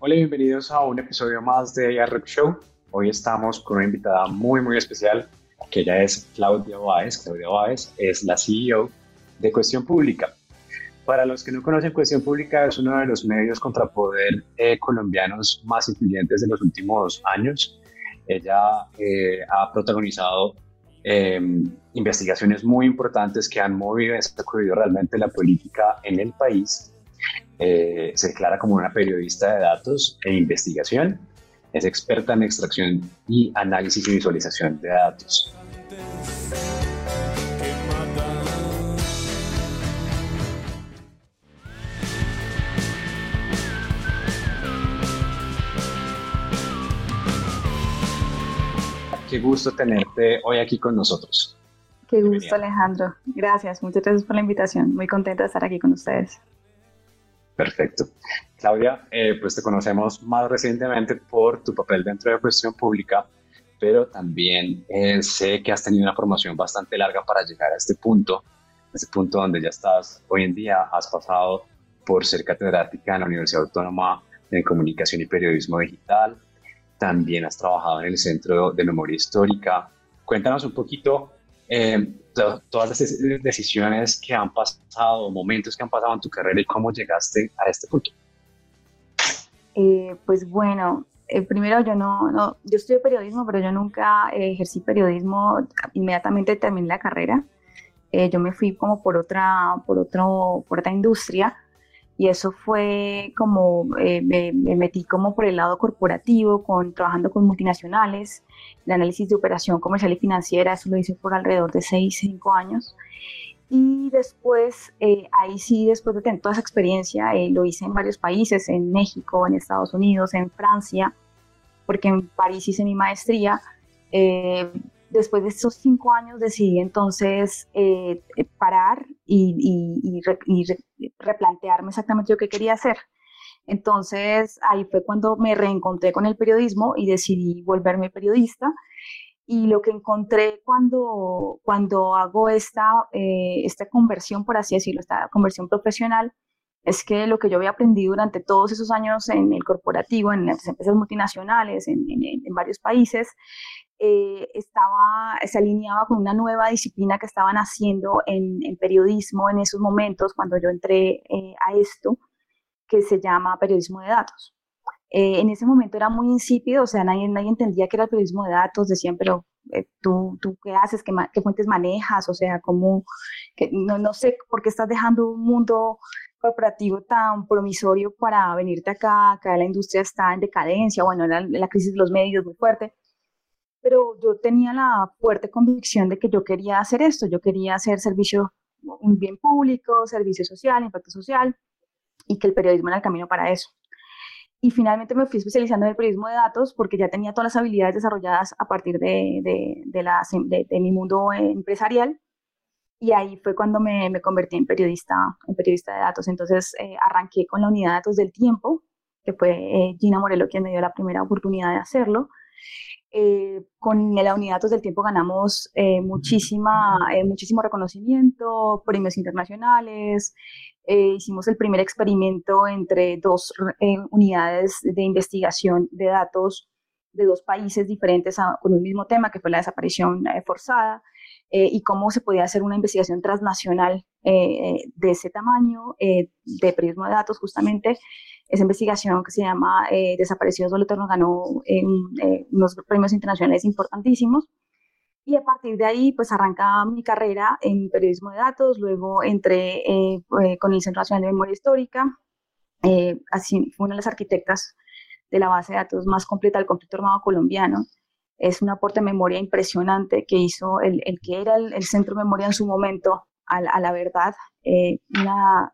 Hola y bienvenidos a un episodio más de Rock Show. Hoy estamos con una invitada muy, muy especial, que ella es Claudia Báez. Claudia Báez es la CEO de Cuestión Pública. Para los que no conocen, Cuestión Pública es uno de los medios contrapoder eh, colombianos más influyentes de los últimos años. Ella eh, ha protagonizado em, investigaciones muy importantes que han movido y sacudido realmente la política en el país. Eh, se declara como una periodista de datos e investigación. Es experta en extracción y análisis y visualización de datos. Qué gusto tenerte hoy aquí con nosotros. Qué gusto, Alejandro. Gracias, muchas gracias por la invitación. Muy contenta de estar aquí con ustedes. Perfecto. Claudia, eh, pues te conocemos más recientemente por tu papel dentro de cuestión pública, pero también eh, sé que has tenido una formación bastante larga para llegar a este punto, a este punto donde ya estás hoy en día, has pasado por ser catedrática en la Universidad Autónoma de Comunicación y Periodismo Digital, también has trabajado en el Centro de Memoria Histórica. Cuéntanos un poquito eh, todas las decisiones que han pasado, momentos que han pasado en tu carrera y cómo llegaste a este punto. Eh, pues bueno, eh, primero yo no, no, yo estudié periodismo, pero yo nunca ejercí periodismo, inmediatamente terminé la carrera. yo me fui como por otra, por otro, por otra industria y eso fue como, eh, me, metí como por el lado corporativo, con, trabajando con multinacionales, el análisis de operación comercial y financiera, eso lo hice por alrededor de 6, 5 años. Y después, eh, ahí sí, después de tener toda esa experiencia, eh, lo hice en varios países, en México, en Estados Unidos, en Francia, porque en París hice mi maestría después de estos cinco años decidí entonces eh, eh, parar y, replantearme exactamente lo que quería hacer. Entonces ahí fue cuando me reencontré con el periodismo y decidí volverme periodista. Y lo que encontré cuando, cuando hago esta, eh, esta conversión, por así decirlo, esta conversión profesional, es que lo que yo había aprendido durante todos esos años en el corporativo, en las empresas multinacionales, en varios países, eh, estaba, se alineaba con una nueva disciplina que estaban haciendo en, periodismo en esos momentos cuando yo entré eh, a esto, que se llama periodismo de datos. Eh, en ese momento era muy insípido, o sea, nadie, nadie entendía que era el periodismo de datos, decían, pero ¿tú, ¿tú qué haces? ¿Qué, ¿Qué, fuentes manejas? O sea, ¿cómo? Que, no, no sé por qué estás dejando un mundo corporativo tan promisorio para venirte acá, acá la industria está en decadencia, bueno, la, la crisis de los medios muy fuerte pero yo tenía la fuerte convicción de que yo quería hacer esto, yo quería hacer servicio, un bien público, servicio social, impacto social, y que el periodismo era el camino para eso. Y finalmente me fui especializando en el periodismo de datos porque ya tenía todas las habilidades desarrolladas a partir de, de, de, de mi mundo empresarial. Y ahí fue cuando me, me, convertí en periodista, en periodista de datos. Entonces eh, arranqué con la unidad de datos del tiempo, que fue eh, Gina Morelo quien me dio la primera oportunidad de hacerlo. Eh, con la unidad datos del tiempo ganamos eh, muchísima, eh, muchísimo reconocimiento, premios internacionales, hicimos el primer experimento entre dos unidades de investigación de datos de dos países diferentes con un mismo tema, que fue la desaparición forzada, y cómo se podía hacer una investigación transnacional de ese tamaño, de periodismo de datos justamente, esa investigación que se llama eh, Desaparecidos Doble nos ganó eh, unos premios internacionales importantísimos. Y a partir de ahí, pues arranca mi carrera en periodismo de datos, luego entré eh, con el Centro Nacional de Memoria Histórica, así fue una de las arquitectas de la base de datos más completa del conflicto armado colombiano. Es un aporte de memoria impresionante que hizo el, el que era el, Centro de Memoria en su momento a, a la verdad, una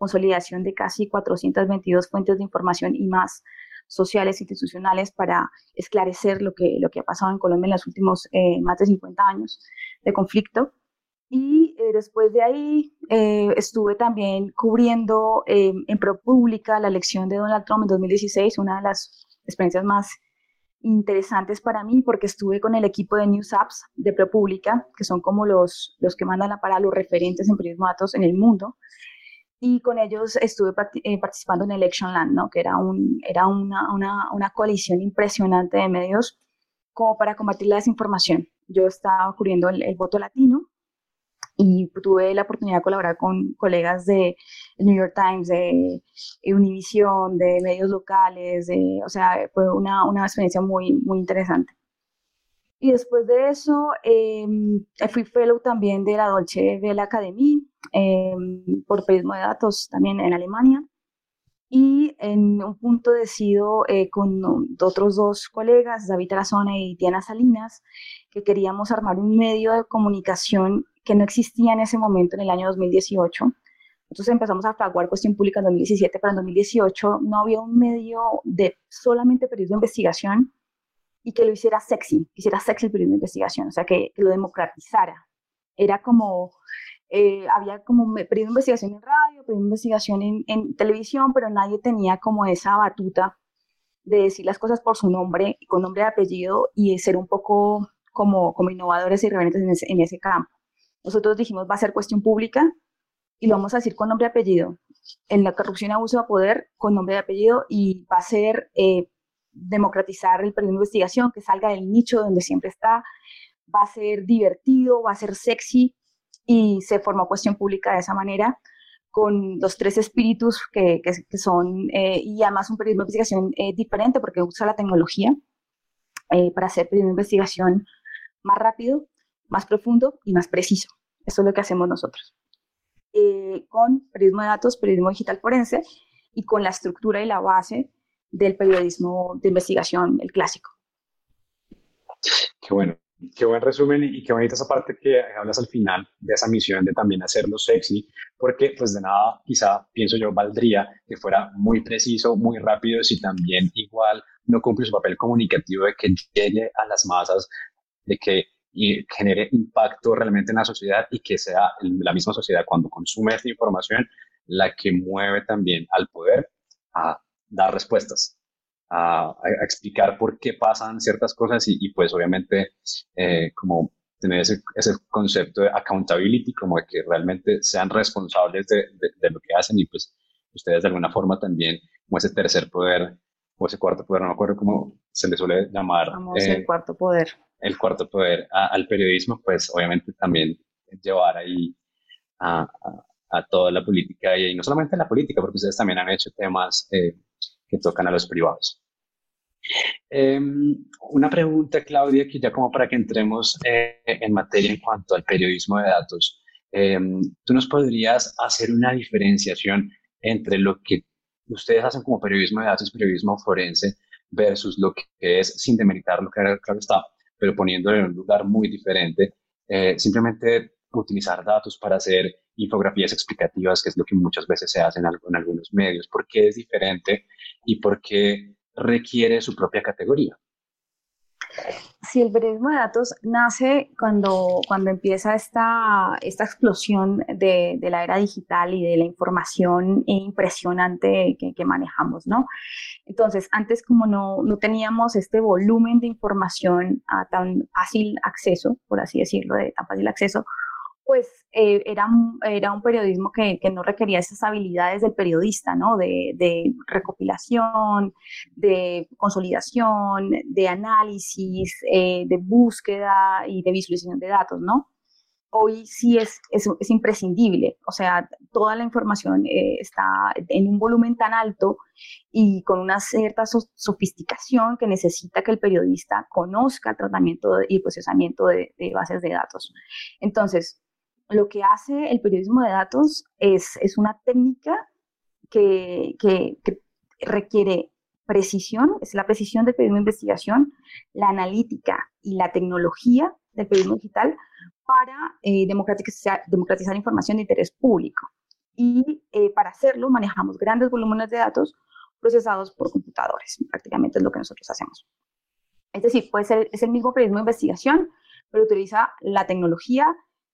consolidación de casi 422 fuentes de información y más sociales institucionales para esclarecer lo que, lo que ha pasado en Colombia en los últimos eh, más de 50 años de conflicto. Y eh, después de ahí eh, estuve también cubriendo en ProPublica la elección de Donald Trump en 2016, una de las experiencias más interesantes para mí porque estuve con el equipo de News Apps de ProPublica, que son como los, los que mandan para los referentes en periodismo de datos en el mundo y con ellos estuve eh, participando en Election Land, ¿no? que era, un, era una, una, una, coalición impresionante de medios como para combatir la desinformación. Yo estaba cubriendo el, voto latino y tuve la oportunidad de colaborar con colegas de New York Times, de Univision, de medios locales, de, o sea, fue una, una experiencia muy, muy interesante. Y después de eso, eh, fui fellow también de la Dolce Vela Academy eh, por periodismo de datos también en Alemania. Y en un punto decido eh, con otros dos colegas, David Arazona y Diana Salinas, que queríamos armar un medio de comunicación que no existía en ese momento, en el año 2018. Entonces empezamos a fraguar cuestión pública en 2017, pero en 2018 no había un medio de solamente periodismo de investigación y que lo hiciera sexy, que hiciera sexy el periodismo de investigación, o sea, que, lo democratizara. Era como, eh, había como periodismo de investigación en radio, periodismo de investigación en, en, televisión, pero nadie tenía como esa batuta de decir las cosas por su nombre, con nombre y apellido, y ser un poco como, como innovadores y irreverentes en ese, en ese campo. Nosotros dijimos, va a ser cuestión pública, y lo vamos a decir con nombre y apellido. En la corrupción y abuso de poder, con nombre y apellido, y va a ser... Eh, democratizar el periodismo de investigación, que salga del nicho donde siempre está, va a ser divertido, va a ser sexy y se formó cuestión pública de esa manera con los tres espíritus que, que, son, eh, y además un periodismo de investigación eh, diferente porque usa la tecnología eh, para hacer periodismo de investigación más rápido, más profundo y más preciso. Eso es lo que hacemos nosotros. con periodismo de datos, periodismo digital forense y con la estructura y la base del periodismo de investigación, el clásico. Qué bueno, qué buen resumen y qué bonita esa parte que hablas al final de esa misión de también hacerlo sexy, porque pues de nada quizá pienso yo valdría que fuera muy preciso, muy rápido, si también igual no cumple su papel comunicativo de que llegue a las masas, de que y genere impacto realmente en la sociedad y que sea la misma sociedad cuando consume esta información la que mueve también al poder a dar respuestas, a, explicar por qué pasan ciertas cosas y, pues obviamente eh, como tener ese, ese, concepto de accountability, como de que realmente sean responsables de, de, lo que hacen y pues ustedes de alguna forma también, como ese tercer poder o ese cuarto poder, no me acuerdo cómo se le suele llamar. Vamos, el eh, cuarto poder. El cuarto poder al periodismo, pues obviamente también llevar ahí a, a, toda la política y, no solamente la política, porque ustedes también han hecho temas eh, que tocan a los privados. Em, una pregunta, Claudia, que ya como para que entremos eh, en materia en cuanto al periodismo de datos. Em, ¿Tú nos podrías hacer una diferenciación entre lo que ustedes hacen como periodismo de datos, periodismo forense, versus lo que es, sin demeritar lo que claro está, pero poniéndolo en un lugar muy diferente, eh, simplemente utilizar datos para hacer infografías explicativas, que es lo que muchas veces se hace en, en algunos medios. ¿Por qué es diferente y por qué requiere su propia categoría? Sí, el periodismo de datos nace cuando, cuando empieza esta, esta explosión de, de la era digital y de la información impresionante que, que, manejamos, ¿no? Entonces, antes como no, no teníamos este volumen de información a tan fácil acceso, por así decirlo, de tan fácil acceso, pues eh, era, era un periodismo que, no requería esas habilidades del periodista, ¿no? De, recopilación, de consolidación, de análisis, eh, de búsqueda y de visualización de datos, ¿no? Hoy sí es, es, es imprescindible, o sea, toda la información eh, está en un volumen tan alto y con una cierta sofisticación que necesita que el periodista conozca el tratamiento y procesamiento de bases de datos. Entonces, lo que hace el periodismo de datos es, es una técnica que, que, requiere precisión, es la precisión del periodismo de investigación, la analítica y la tecnología del periodismo digital para eh, democratizar, democratizar, información de interés público. Y eh, para hacerlo manejamos grandes volúmenes de datos procesados por computadores, prácticamente es lo que nosotros hacemos. Es decir, puede es el mismo periodismo de investigación, pero utiliza la tecnología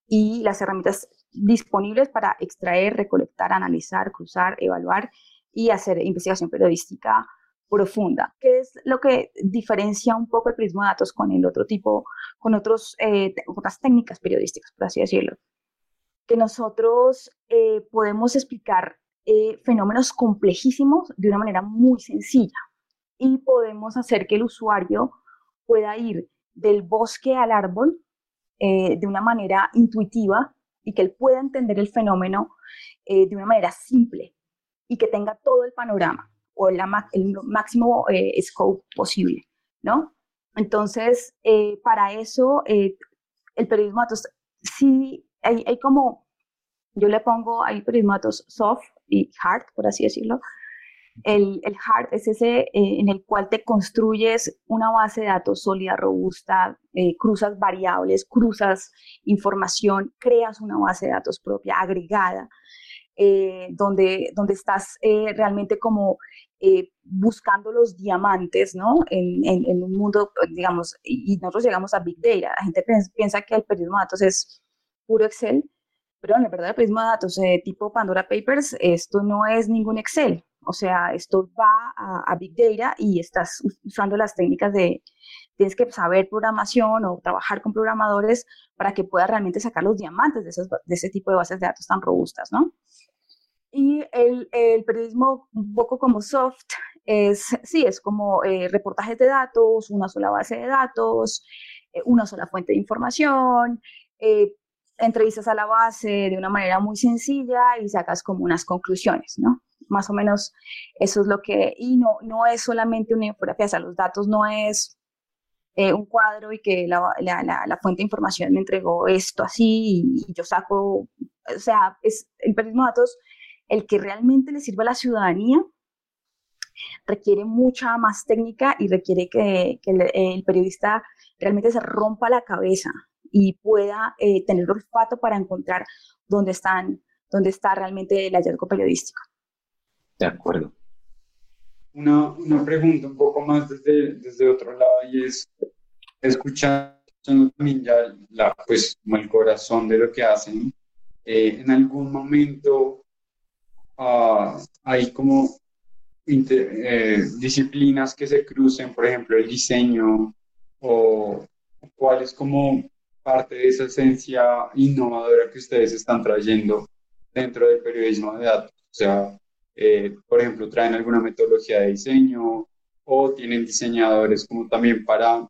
y las herramientas disponibles para extraer, recolectar, analizar, cruzar, evaluar y hacer investigación periodística profunda, que es lo que diferencia un poco el periodismo de datos con el otro tipo, con eh, otras técnicas periodísticas, por así decirlo. que nosotros eh, podemos explicar eh, fenómenos complejísimos de una manera muy sencilla y podemos hacer que el usuario pueda ir del bosque al árbol eh, de una manera intuitiva y que él pueda entender el fenómeno de una manera simple y que tenga todo el panorama o el máximo scope posible, ¿no? Entonces, para eso, el periodismo datos sí hay, como, yo le pongo, hay prismatos soft y hard, por así decirlo. El, el hard es ese eh, en el cual te construyes una base de datos sólida, robusta, eh, cruzas variables, cruzas información, creas una base de datos propia, agregada, eh, donde, donde estás realmente como buscando los diamantes, ¿no? En, un mundo, digamos, y nosotros llegamos a Big Data. La gente piensa que el periodismo de datos es puro Excel, pero en la verdad el prisma de datos tipo Pandora Papers, esto no es ningún Excel, o sea, esto va a, Big Data y estás usando las técnicas de, tienes que saber programación o trabajar con programadores para que puedas realmente sacar los diamantes de, de ese tipo de bases de datos tan robustas, ¿no? Y el, el, periodismo un poco como soft es, sí, es como eh, reportajes de datos, una sola base de datos, eh, una sola fuente de información, eh, entrevistas a la base de una manera muy sencilla y sacas como unas conclusiones, ¿no? Más o menos eso es lo que, y no, no es solamente una infografía, o sea, los datos no es eh, un cuadro y que la, la, la, fuente de información me entregó esto así y, yo saco, o sea, es el periodismo de datos, el que realmente le sirva a la ciudadanía, requiere mucha más técnica y requiere que, que el periodista realmente se rompa la cabeza y pueda eh, tener olfato para encontrar dónde, están, dónde está realmente el hallazgo periodístico. De acuerdo. Una, una pregunta un poco más desde, desde otro lado y es escuchando también ya la, pues, el corazón de lo que hacen. Eh, en algún momento uh, hay como eh, disciplinas que se crucen, por ejemplo, el diseño o cuál es como parte de esa esencia innovadora que ustedes están trayendo dentro del periodismo de datos. O sea, eh, por ejemplo, traen alguna metodología de diseño o tienen diseñadores como también para,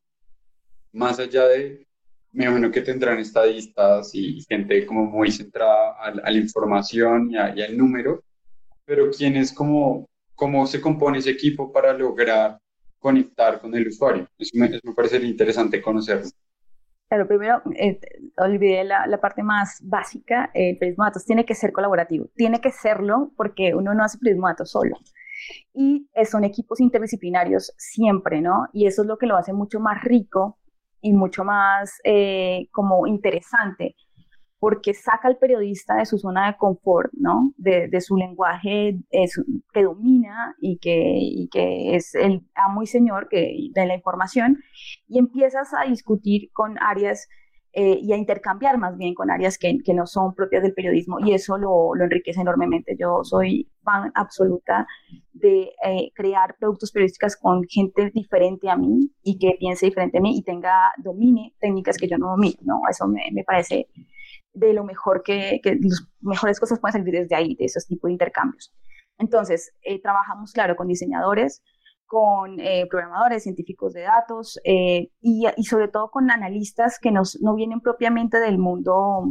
más allá de, me imagino que tendrán estadistas y gente como muy centrada a, la información y, al número, pero quién es como, cómo se compone ese equipo para lograr conectar con el usuario. Eso me, eso me parece interesante conocerlo. Claro, primero, eh, olvidé la, la, parte más básica, el periodismo de datos tiene que ser colaborativo, tiene que serlo porque uno no hace periodismo de datos solo. Y son equipos interdisciplinarios siempre, ¿no? Y eso es lo que lo hace mucho más rico y mucho más eh, como interesante, porque saca al periodista de su zona de confort, ¿no? De, de su lenguaje que domina y que, que es el amo y señor que, de la información, y empiezas a discutir con áreas eh, y a intercambiar más bien con áreas que, que, no son propias del periodismo, y eso lo, lo enriquece enormemente. Yo soy fan absoluta de eh, crear productos periodísticos con gente diferente a mí y que piense diferente a mí y tenga, domine técnicas que yo no domino, ¿no? Eso me, me parece de lo mejor que, que las mejores cosas pueden salir desde ahí, de esos tipos de intercambios. Entonces, eh, trabajamos, claro, con diseñadores, con eh, programadores, científicos de datos eh, y, y, sobre todo con analistas que nos, no vienen propiamente del mundo,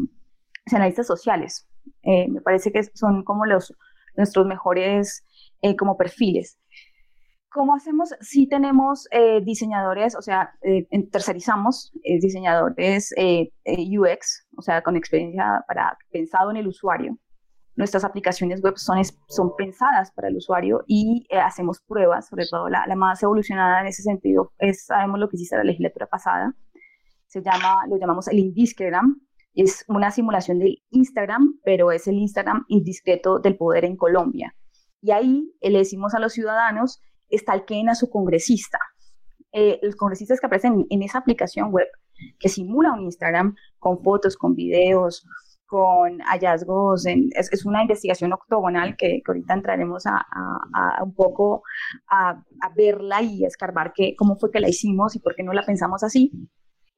analistas sociales. me parece que son como los, nuestros mejores como perfiles. ¿Cómo hacemos? Sí tenemos eh, diseñadores, o sea, eh, tercerizamos eh, diseñadores UX, o sea, con experiencia para pensado en el usuario. Nuestras aplicaciones web son, son pensadas para el usuario y hacemos pruebas, sobre todo la, la, más evolucionada en ese sentido es, sabemos lo que hiciste la legislatura pasada, se llama, lo llamamos el Indiscregram, es una simulación del Instagram, pero es el Instagram indiscreto del poder en Colombia. Y ahí le decimos a los ciudadanos estalqueen a su congresista. Eh, los congresistas que aparecen en esa aplicación web que simula un Instagram con fotos, con videos, con hallazgos, es, una investigación octogonal que, ahorita entraremos a, un poco a, verla y a escarbar que, cómo fue que la hicimos y por qué no la pensamos así.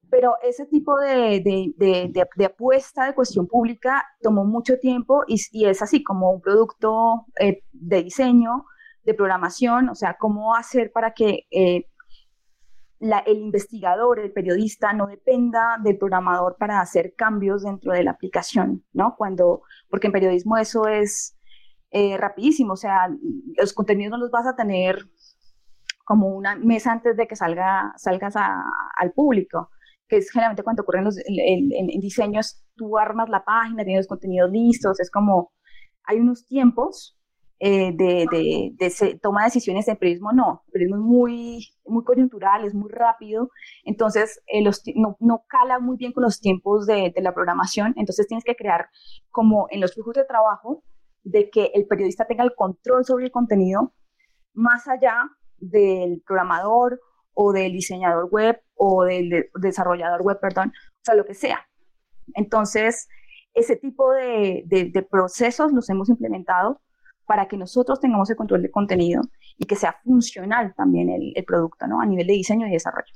Pero ese tipo de, de, apuesta de cuestión pública tomó mucho tiempo y, y es así como un producto eh, de diseño, de programación, o sea, cómo hacer para que eh, el investigador, el periodista, no dependa del programador para hacer cambios dentro de la aplicación, ¿no? Cuando, porque en periodismo eso es eh, rapidísimo, o sea, los contenidos no los vas a tener como una mes antes de que salga, salgas al público, que es generalmente cuando ocurren los, en, diseños, tú armas la página, tienes los contenidos listos, es como, hay unos tiempos eh, de, de, de toma de decisiones en periodismo no, el periodismo es muy, muy coyuntural, es muy rápido, entonces eh, los, no, no, cala muy bien con los tiempos de, de, la programación, entonces tienes que crear como en los flujos de trabajo de que el periodista tenga el control sobre el contenido más allá del programador o del diseñador web o del desarrollador web, perdón, o sea, lo que sea. Entonces, ese tipo de procesos los hemos implementado para que nosotros tengamos el control de contenido y que sea funcional también el, producto, ¿no? A nivel de diseño y desarrollo.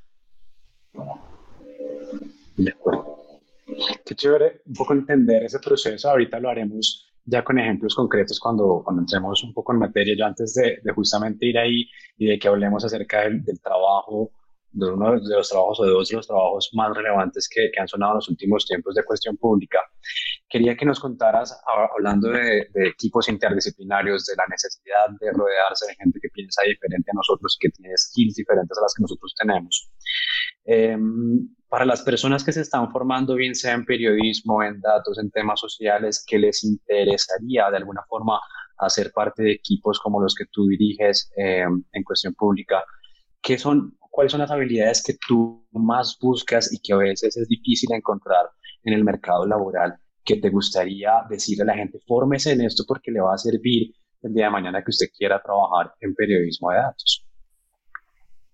De acuerdo. Qué chévere un poco entender ese proceso. Ahorita lo haremos ya con ejemplos concretos cuando, cuando entremos un poco en materia. Yo antes de, justamente ir ahí y de que hablemos acerca del, del trabajo de uno de los trabajos o de dos de los trabajos más relevantes que, que, han sonado en los últimos tiempos de cuestión pública. Quería que nos contaras, hablando de, equipos interdisciplinarios, de la necesidad de rodearse de gente que piensa diferente a nosotros, que tiene skills diferentes a las que nosotros tenemos. Em, para las personas que se están formando, bien sea en periodismo, en datos, en temas sociales, que les interesaría de alguna forma hacer parte de equipos como los que tú diriges em, en cuestión pública, ¿qué son cuáles son las habilidades que tú más buscas y que a veces es difícil encontrar en el mercado laboral que te gustaría decirle a la gente, fórmese en esto porque le va a servir el día de mañana que usted quiera trabajar en periodismo de datos.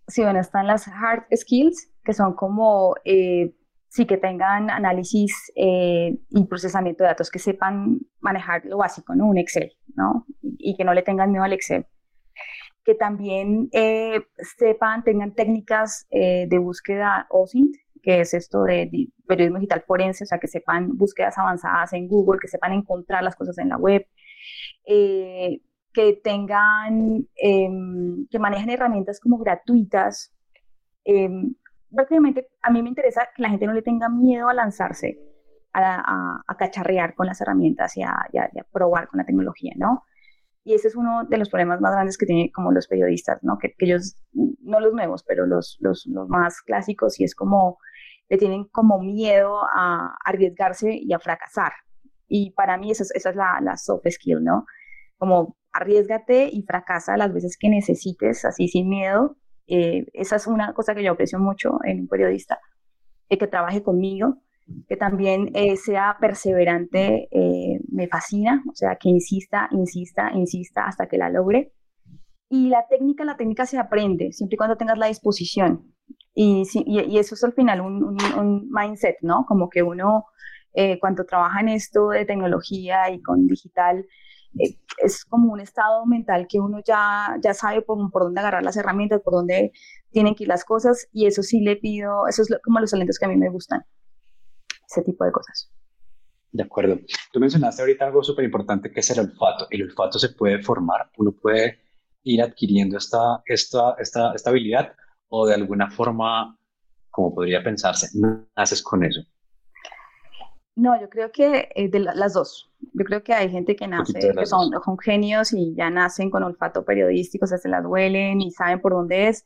Sí, bueno, están las hard skills, que son como, eh, sí, que tengan análisis eh, y procesamiento de datos, que sepan manejar lo básico, ¿no? Un Excel, ¿no? Y que no le tengan miedo al Excel que también eh, sepan, tengan técnicas eh, de búsqueda OSINT, que es esto de, periodismo digital forense, o sea, que sepan búsquedas avanzadas en Google, que sepan encontrar las cosas en la web, eh, que tengan, em, que manejen herramientas como gratuitas. Prácticamente a mí me interesa que la gente no le tenga miedo a lanzarse a, a, cacharrear con las herramientas y a, y a, probar con la tecnología, ¿no? Y ese es uno de los problemas más grandes que tienen como los periodistas, ¿no? Que, ellos, no los nuevos, pero los, los, los, más clásicos, y es como, le tienen como miedo a arriesgarse y a fracasar. Y para mí esa es, esa es la, la soft skill, ¿no? Como arriesgate y fracasa las veces que necesites, así sin miedo. Eh, esa es una cosa que yo aprecio mucho en un periodista, que trabaje conmigo, que también eh, sea perseverante, eh, me fascina, o sea, que insista, insista, insista hasta que la logre. Y la técnica, la técnica se aprende, siempre y cuando tengas la disposición. Y, y, eso es al final un, un, mindset, ¿no? Como que uno, eh, cuando trabaja en esto de tecnología y con digital, es como un estado mental que uno ya, ya sabe por, por, dónde agarrar las herramientas, por dónde tienen que ir las cosas, y eso sí le pido, eso es como los talentos que a mí me gustan ese tipo de cosas. De acuerdo. Tú mencionaste ahorita algo súper importante que es el olfato. El olfato se puede formar, uno puede ir adquiriendo esta, esta, esta, esta habilidad o de alguna forma, como podría pensarse, naces con eso. No, yo creo que eh, de las dos. Yo creo que hay gente que nace, que son, son, genios y ya nacen con olfato periodístico, o sea, se las huelen y saben por dónde es.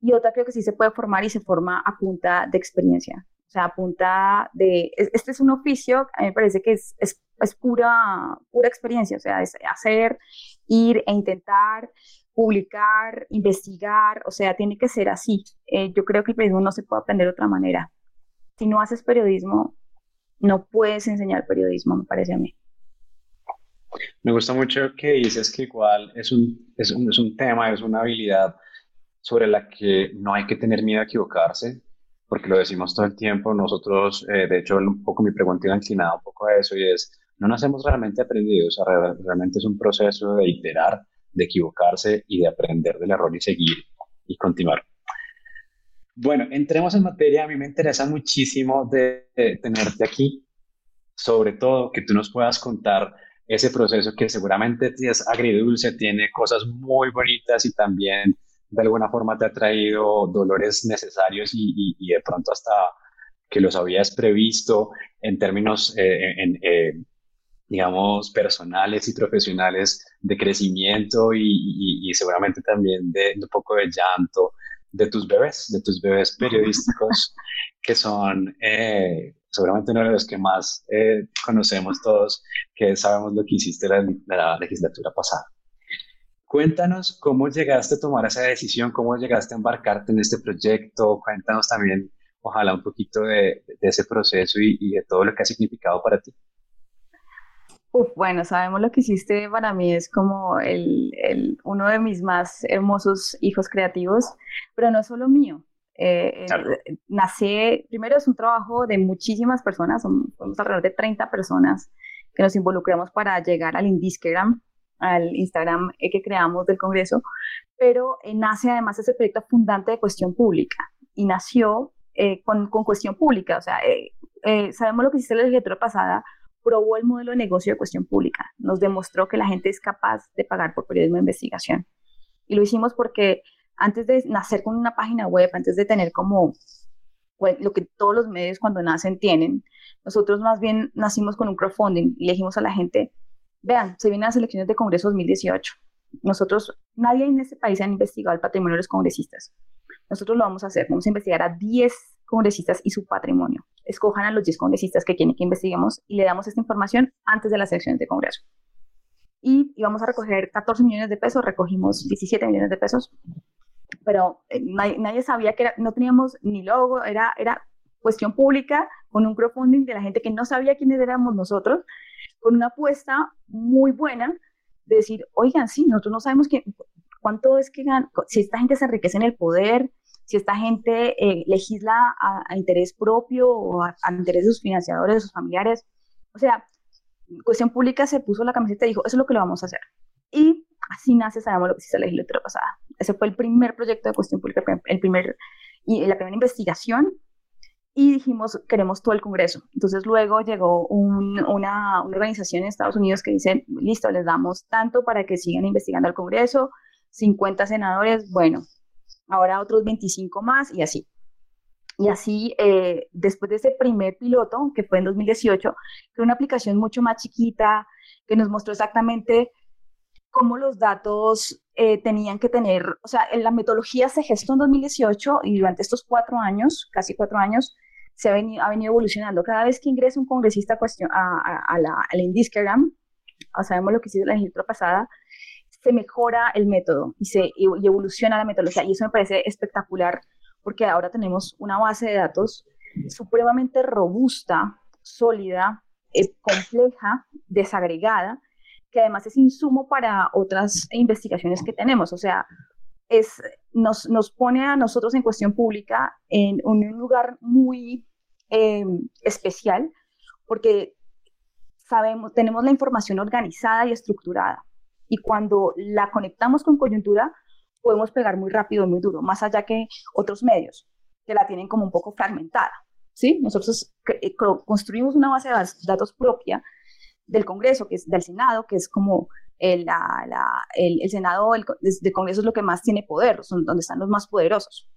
Y otra creo que sí se puede formar y se forma a punta de experiencia. O sea, apunta de, este es un oficio, a mí me parece que es, es, es pura, pura experiencia, o sea, es hacer, ir e intentar, publicar, investigar, o sea, tiene que ser así. Eh, yo creo que el periodismo no se puede aprender de otra manera. Si no haces periodismo, no puedes enseñar periodismo, me parece a mí. Me gusta mucho que dices que igual es un, es un, es un tema, es una habilidad sobre la que no hay que tener miedo a equivocarse, porque lo decimos todo el tiempo. Nosotros, eh, de hecho, un poco mi pregunta iba inclinada un poco a eso y es, no nacemos realmente aprendidos, o sea, realmente es un proceso de iterar, de equivocarse y de aprender del error y seguir y continuar. Bueno, entremos en materia. A mí me interesa muchísimo de, tenerte aquí, sobre todo que tú nos puedas contar ese proceso que seguramente es agridulce, tiene cosas muy bonitas y también de alguna forma te ha traído dolores necesarios y, de pronto hasta que los habías previsto en términos, eh, eh, digamos, personales y profesionales de crecimiento y, seguramente también de, un poco de llanto de tus bebés, de tus bebés periodísticos, que son eh, seguramente uno de los que más conocemos todos, que sabemos lo que hiciste la, la legislatura pasada. Cuéntanos cómo llegaste a tomar esa decisión, cómo llegaste a embarcarte en este proyecto. Cuéntanos también, ojalá, un poquito de, ese proceso y, de todo lo que ha significado para ti. Uf, bueno, sabemos lo que hiciste. Para mí es como el, uno de mis más hermosos hijos creativos, pero no solo mío. Eh, nace, primero es un trabajo de muchísimas personas, somos, alrededor de 30 personas que nos involucramos para llegar al Indiskegram, al Instagram eh, que creamos del Congreso, pero eh, nace además ese proyecto fundante de cuestión pública y nació eh, con, con, cuestión pública, o sea, sabemos lo que hiciste la legislatura pasada, probó el modelo de negocio de cuestión pública, nos demostró que la gente es capaz de pagar por periodismo de investigación. Y lo hicimos porque antes de nacer con una página web, antes de tener como lo que todos los medios cuando nacen tienen, nosotros más bien nacimos con un crowdfunding y dijimos a la gente, Vean, se vienen las elecciones de Congreso 2018. Nosotros, nadie en este país ha investigado el patrimonio de los congresistas. Nosotros lo vamos a hacer. Vamos a investigar a 10 congresistas y su patrimonio. Escojan a los 10 congresistas que quieren que investiguemos y le damos esta información antes de las elecciones de Congreso. Y íbamos a recoger 14 millones de pesos, recogimos 17 millones de pesos, pero eh, nadie, sabía que no teníamos ni logo, era, era cuestión pública con un crowdfunding de la gente que no sabía quiénes éramos nosotros con una apuesta muy buena de decir, oigan, sí, nosotros no sabemos qué, cuánto es que ganan, si esta gente se enriquece en el poder, si esta gente eh, legisla a, interés propio o a, interés de sus financiadores, de sus familiares. O sea, Cuestión Pública se puso la camiseta y dijo, eso es lo que lo vamos a hacer. Y así nace, sabemos lo que hizo la legislatura pasada. Ese fue el primer proyecto de Cuestión Pública, el primer, y la primera investigación y dijimos, queremos todo el Congreso. Entonces luego llegó una, una, organización en Estados Unidos que dice, listo, les damos tanto para que sigan investigando al Congreso, 50 senadores, bueno, ahora otros 25 más y así. Y así, eh, después de ese primer piloto, que fue en 2018, fue una aplicación mucho más chiquita, que nos mostró exactamente cómo los datos eh, tenían que tener, o sea, en la metodología se gestó en 2018 y durante estos cuatro años, casi cuatro años, se ha venido, ha venido evolucionando. Cada vez que ingresa un congresista a, a, a la, Indiscagram, sabemos lo que hizo la legislatura pasada, se mejora el método y, se, y evoluciona la metodología. Y eso me parece espectacular porque ahora tenemos una base de datos supremamente robusta, sólida, eh, compleja, desagregada, que además es insumo para otras investigaciones que tenemos. O sea, es, nos, nos pone a nosotros en cuestión pública en un lugar muy eh, especial porque sabemos, tenemos la información organizada y estructurada. Y cuando la conectamos con coyuntura, podemos pegar muy rápido muy duro, más allá que otros medios que la tienen como un poco fragmentada. ¿sí? Nosotros eh, construimos una base de datos propia del Congreso, que es del Senado, que es como el, el, Senado el, Congreso es lo que más tiene poder, son donde están los más poderosos.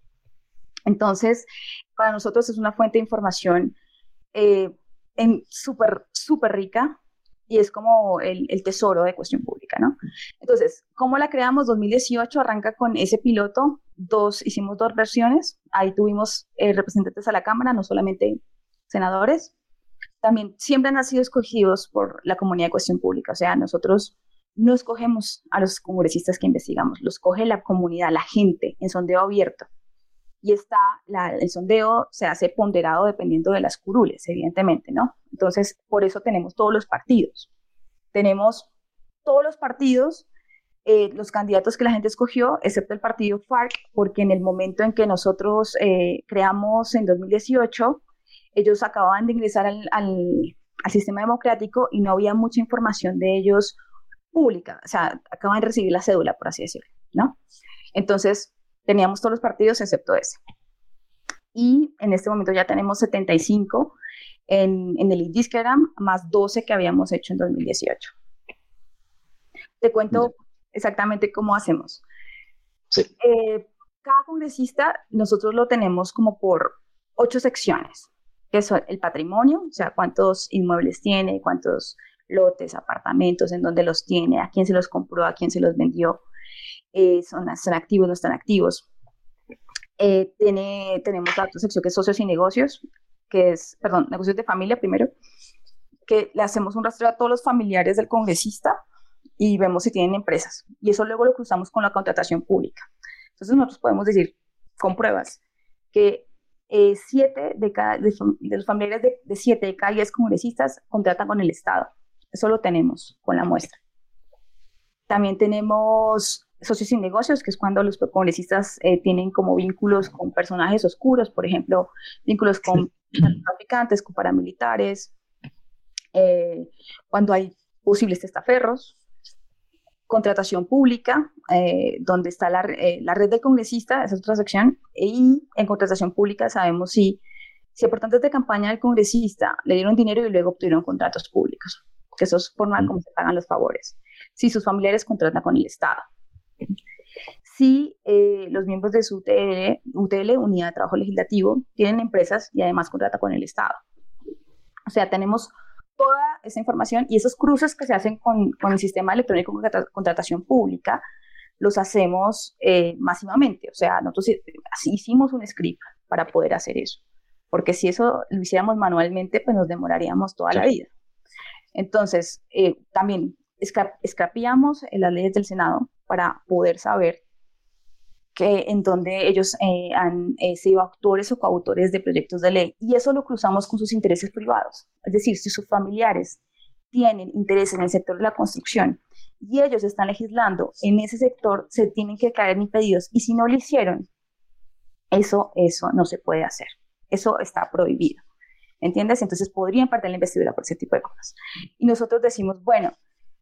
Entonces, para nosotros es una fuente de información eh, súper, súper rica y es como el, tesoro de cuestión pública, ¿no? Entonces, ¿cómo la creamos? 2018 arranca con ese piloto, dos, hicimos dos versiones, ahí tuvimos eh, representantes a la Cámara, no solamente senadores, también siempre han sido escogidos por la comunidad de cuestión pública, o sea, nosotros no escogemos a los congresistas que investigamos, los coge la comunidad, la gente, en sondeo abierto. Y está, el sondeo se hace ponderado dependiendo de las curules, evidentemente, ¿no? Entonces, por eso tenemos todos los partidos. Tenemos todos los partidos, eh, los candidatos que la gente escogió, excepto el partido FARC, porque en el momento en que nosotros eh, creamos en 2018, ellos acababan de ingresar al, al sistema democrático y no había mucha información de ellos pública, o sea, acaban de recibir la cédula, por así decirlo, ¿no? Entonces, teníamos todos los partidos excepto ese. y en este momento ya tenemos 75 en, en el Instagram, más 12 que habíamos hecho en 2018. Te cuento exactamente cómo hacemos. Sí. Eh, cada congresista nosotros lo tenemos como por ocho secciones, que son el patrimonio, o sea, cuántos inmuebles tiene, cuántos lotes, apartamentos, en dónde los tiene, a quién se los compró, a quién se los vendió, eh, son, son activos, no están activos. Eh, tiene, tenemos la otra sección que es socios y negocios, que es, perdón, negocios de familia primero, que le hacemos un rastreo a todos los familiares del congresista y vemos si tienen empresas. Y eso luego lo cruzamos con la contratación pública. Entonces nosotros podemos decir con pruebas que eh, siete de, cada, de, los familiares de, de, siete de cada diez congresistas contratan con el Estado. Eso lo tenemos con la muestra. También tenemos socios y negocios, que es cuando los congresistas eh, tienen como vínculos con personajes oscuros, por ejemplo, vínculos con traficantes, con paramilitares, eh, cuando hay posibles testaferros, contratación pública, eh, donde está la, eh, la, red del congresista, esa es otra sección, y en contratación pública sabemos si, si aportantes de campaña del congresista le dieron dinero y luego obtuvieron contratos públicos, que eso es por nada como se pagan los favores, si sus familiares contratan con el Estado. Si eh, los miembros de su UTL, UTL, Unidad de Trabajo Legislativo, tienen empresas y además contratan con el Estado. O sea, tenemos toda esa información y esos cruces que se hacen con, con el sistema electrónico de contratación pública, los hacemos eh, masivamente. O sea, nosotros así hicimos un script para poder hacer eso. Porque si eso lo hiciéramos manualmente, pues nos demoraríamos toda la vida. Entonces, eh, también escapiamos las leyes del Senado para poder saber que en donde ellos eh, han eh, sido autores o coautores de proyectos de ley. Y eso lo cruzamos con sus intereses privados. Es decir, si sus familiares tienen interés en el sector de la construcción y ellos están legislando en ese sector, se tienen que caer en pedidos. Y si no lo hicieron, eso, eso no se puede hacer. Eso está prohibido. ¿Entiendes? Entonces podrían partir la investidura por ese tipo de cosas. Y nosotros decimos, bueno,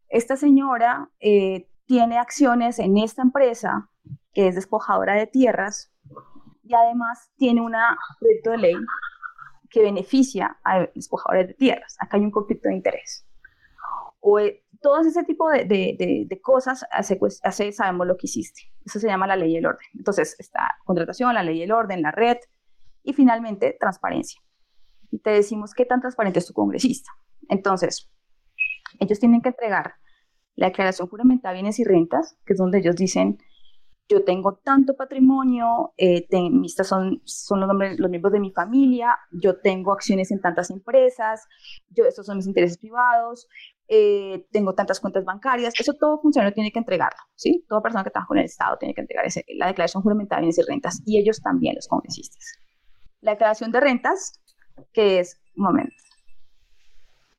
esta señora eh, tiene acciones en esta empresa que es despojadora de tierras y además tiene un proyecto de ley que beneficia a despojadores de tierras. Acá hay un conflicto de interés. O eh, todo ese tipo de, de, de, cosas hace, pues, hace, sabemos lo que hiciste. Eso se llama la ley y el orden. Entonces está contratación, la ley y el orden, la red y finalmente transparencia. Y te decimos qué tan transparente es tu congresista. Entonces, ellos tienen que entregar la declaración juramentada de bienes y rentas, que es donde ellos dicen yo tengo tanto patrimonio, eh, estas son, son los, nombres, los miembros de mi familia, yo tengo acciones en tantas empresas, yo, estos son mis intereses privados, eh, tengo tantas cuentas bancarias, eso todo funcionario tiene que entregarlo, ¿sí? Toda persona que trabaja con el Estado tiene que entregar ese, la declaración juramentada de bienes y rentas, y ellos también, los congresistas. La declaración de rentas, que es, un momento,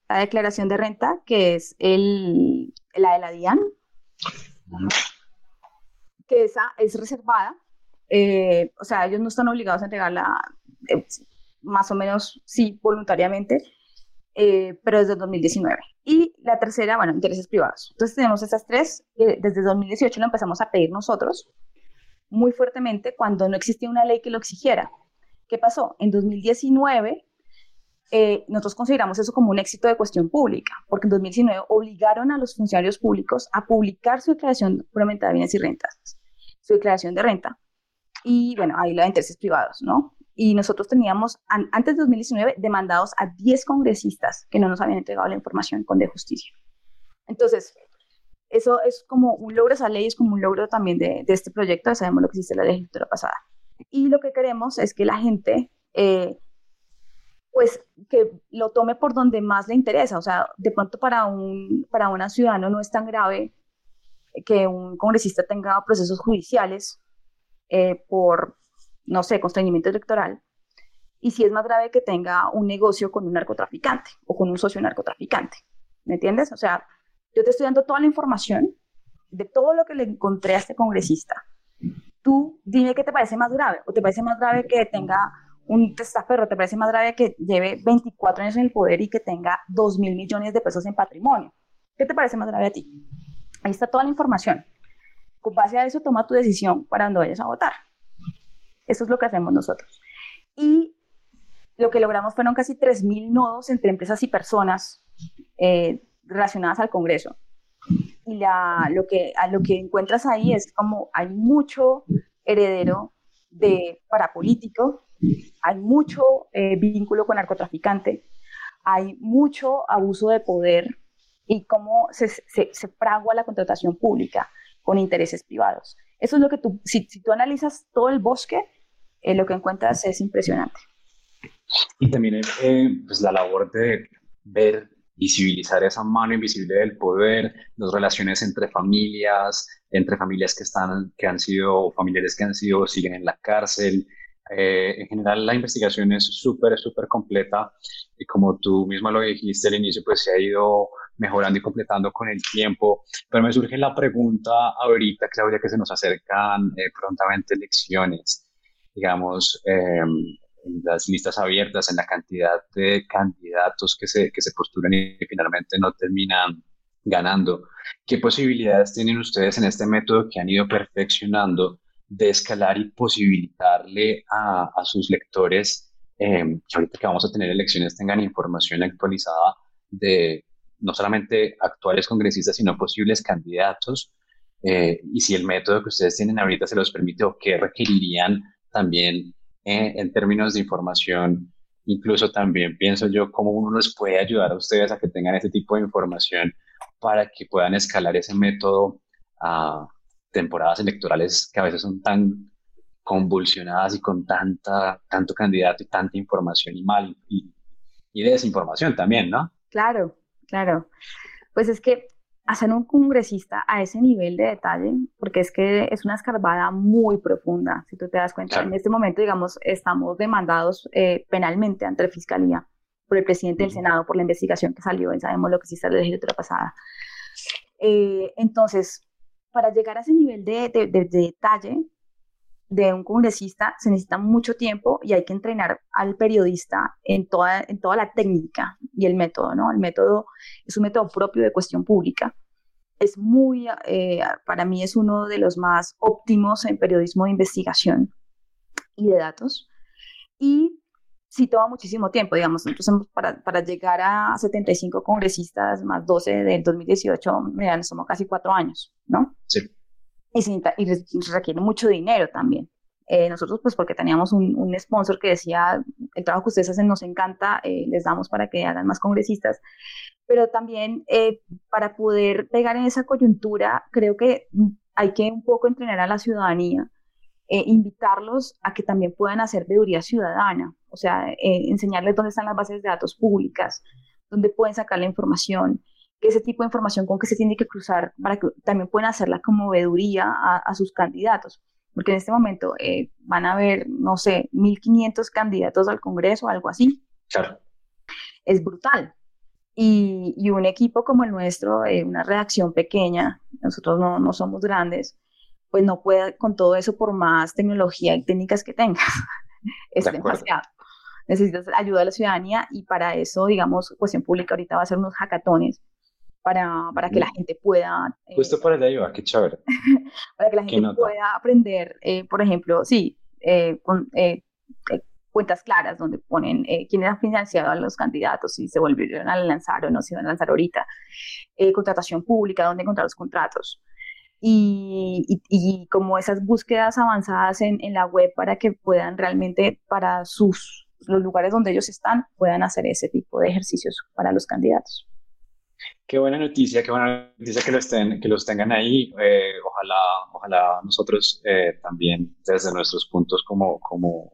la declaración de renta, que es el, la de la DIAN, que esa es reservada, eh, o sea, ellos no están obligados a entregarla eh, más o menos, sí, voluntariamente, eh, pero desde 2019. Y la tercera, bueno, intereses privados. Entonces tenemos esas tres, desde 2018 lo empezamos a pedir nosotros muy fuertemente cuando no existía una ley que lo exigiera. ¿Qué pasó? En 2019 eh, nosotros consideramos eso como un éxito de cuestión pública, porque en 2019 obligaron a los funcionarios públicos a publicar su declaración puramente de bienes y rentas, su declaración de renta, y bueno, ahí la de intereses privados, ¿no? Y nosotros teníamos, antes de 2019, demandados a 10 congresistas que no nos habían entregado la información con de justicia. Entonces, eso es como un logro, esa ley es como un logro también de, de este proyecto, sabemos lo que hiciste la legislatura pasada. Y lo que queremos es que la gente eh, pues que lo tome por donde más le interesa. O sea, de pronto para un, para una ciudadano no es tan grave que un congresista tenga procesos judiciales eh, por, no sé, constreñimiento electoral. Y si es más grave que tenga un negocio con un narcotraficante o con un socio narcotraficante. ¿Me entiendes? O sea, yo te estoy dando toda la información de todo lo que le encontré a este congresista. Tú dime qué te parece más grave. O te parece más grave que tenga un testaferro te parece más grave que lleve 24 años en el poder y que tenga 2 mil millones de pesos en patrimonio. ¿Qué te parece más grave a ti? Ahí está toda la información. Con base a eso, toma tu decisión para dónde vayas a votar. Eso es lo que hacemos nosotros. Y lo que logramos fueron casi 3.000 nodos entre empresas y personas eh, relacionadas al Congreso. Y la, lo, que, a lo que encuentras ahí es como hay mucho heredero de parapolítico, hay mucho eh, vínculo con narcotraficante, hay mucho abuso de poder y cómo se, fragua la contratación pública con intereses privados. Eso es lo que tú, si, si tú analizas todo el bosque, eh, lo que encuentras es impresionante. Y también eh, pues la labor de ver, visibilizar esa mano invisible del poder, las relaciones entre familias, entre familias que, están, que han sido, familiares que han sido, siguen en la cárcel. Eh, en general, la investigación es súper, súper completa y como tú mismo lo dijiste al inicio, pues se ha ido mejorando y completando con el tiempo. Pero me surge la pregunta ahorita, Claudia, que se nos acercan eh, prontamente elecciones, digamos, eh, en las listas abiertas, en la cantidad de candidatos que se, que se postulan y que finalmente no terminan ganando. ¿Qué posibilidades tienen ustedes en este método que han ido perfeccionando de escalar y posibilitarle a, a sus lectores eh, que ahorita que vamos a tener elecciones tengan información actualizada de no solamente actuales congresistas, sino posibles candidatos? Eh, y si el método que ustedes tienen ahorita se los permite o qué requerirían también eh, en términos de información, incluso también pienso yo cómo uno les puede ayudar a ustedes a que tengan ese tipo de información para que puedan escalar ese método a temporadas electorales que a veces son tan convulsionadas y con tanta, tanto candidato y tanta información y mal y, y desinformación también, ¿no? Claro, claro. Pues es que hacer un congresista a ese nivel de detalle, porque es que es una escarbada muy profunda, si tú te das cuenta. En este momento, digamos, estamos demandados eh, penalmente ante la Fiscalía por el presidente del Senado por la investigación que salió, y sabemos lo que hiciste la legislatura pasada. Eh, entonces, para llegar a ese nivel de, de, de, de detalle, de un congresista se necesita mucho tiempo y hay que entrenar al periodista en toda, en toda la técnica y el método, ¿no? El método es un método propio de cuestión pública. Es muy, eh, para mí es uno de los más óptimos en periodismo de investigación y de datos. Y sí toma muchísimo tiempo, digamos. Entonces, para, para llegar a 75 congresistas más 12 del 2018, me somos casi cuatro años, ¿no? Sí y, y requiere mucho dinero también. Eh, nosotros, pues porque teníamos un, un, sponsor que decía, el trabajo que ustedes hacen nos encanta, eh, les damos para que hagan más congresistas, pero también eh, para poder pegar en esa coyuntura, creo que hay que un poco entrenar a la ciudadanía, invitarlos a que también puedan hacer veeduría ciudadana, o sea, enseñarles dónde están las bases de datos públicas, dónde pueden sacar la información, ese tipo de información con que se tiene que cruzar para que también puedan hacer la conmoveduría a, a sus candidatos. Porque en este momento eh, van a haber, no sé, 1.500 candidatos al Congreso, algo así. Claro. Es brutal. Y, y un equipo como el nuestro, eh, una redacción pequeña, nosotros no, no somos grandes, pues no puede con todo eso por más tecnología y técnicas que tengas. es de demasiado necesitas ayuda de la ciudadanía y para eso, digamos, cuestión pública ahorita va a ser unos hackatones para, para que la gente pueda... Eh, Justo allá iba, qué chévere. para que la gente pueda aprender, eh, por ejemplo, sí, eh, con, cuentas claras donde ponen quiénes han financiado a los candidatos, si se volvieron a lanzar o no se van a lanzar ahorita, contratación pública, dónde encontrar los contratos. Y, y, y, como esas búsquedas avanzadas en, en, la web para que puedan realmente, para sus, los lugares donde ellos están, puedan hacer ese tipo de ejercicios para los candidatos. Qué buena noticia, qué buena noticia que los, ten, que los tengan ahí. Eh, ojalá, ojalá nosotros eh, también desde nuestros puntos como, como,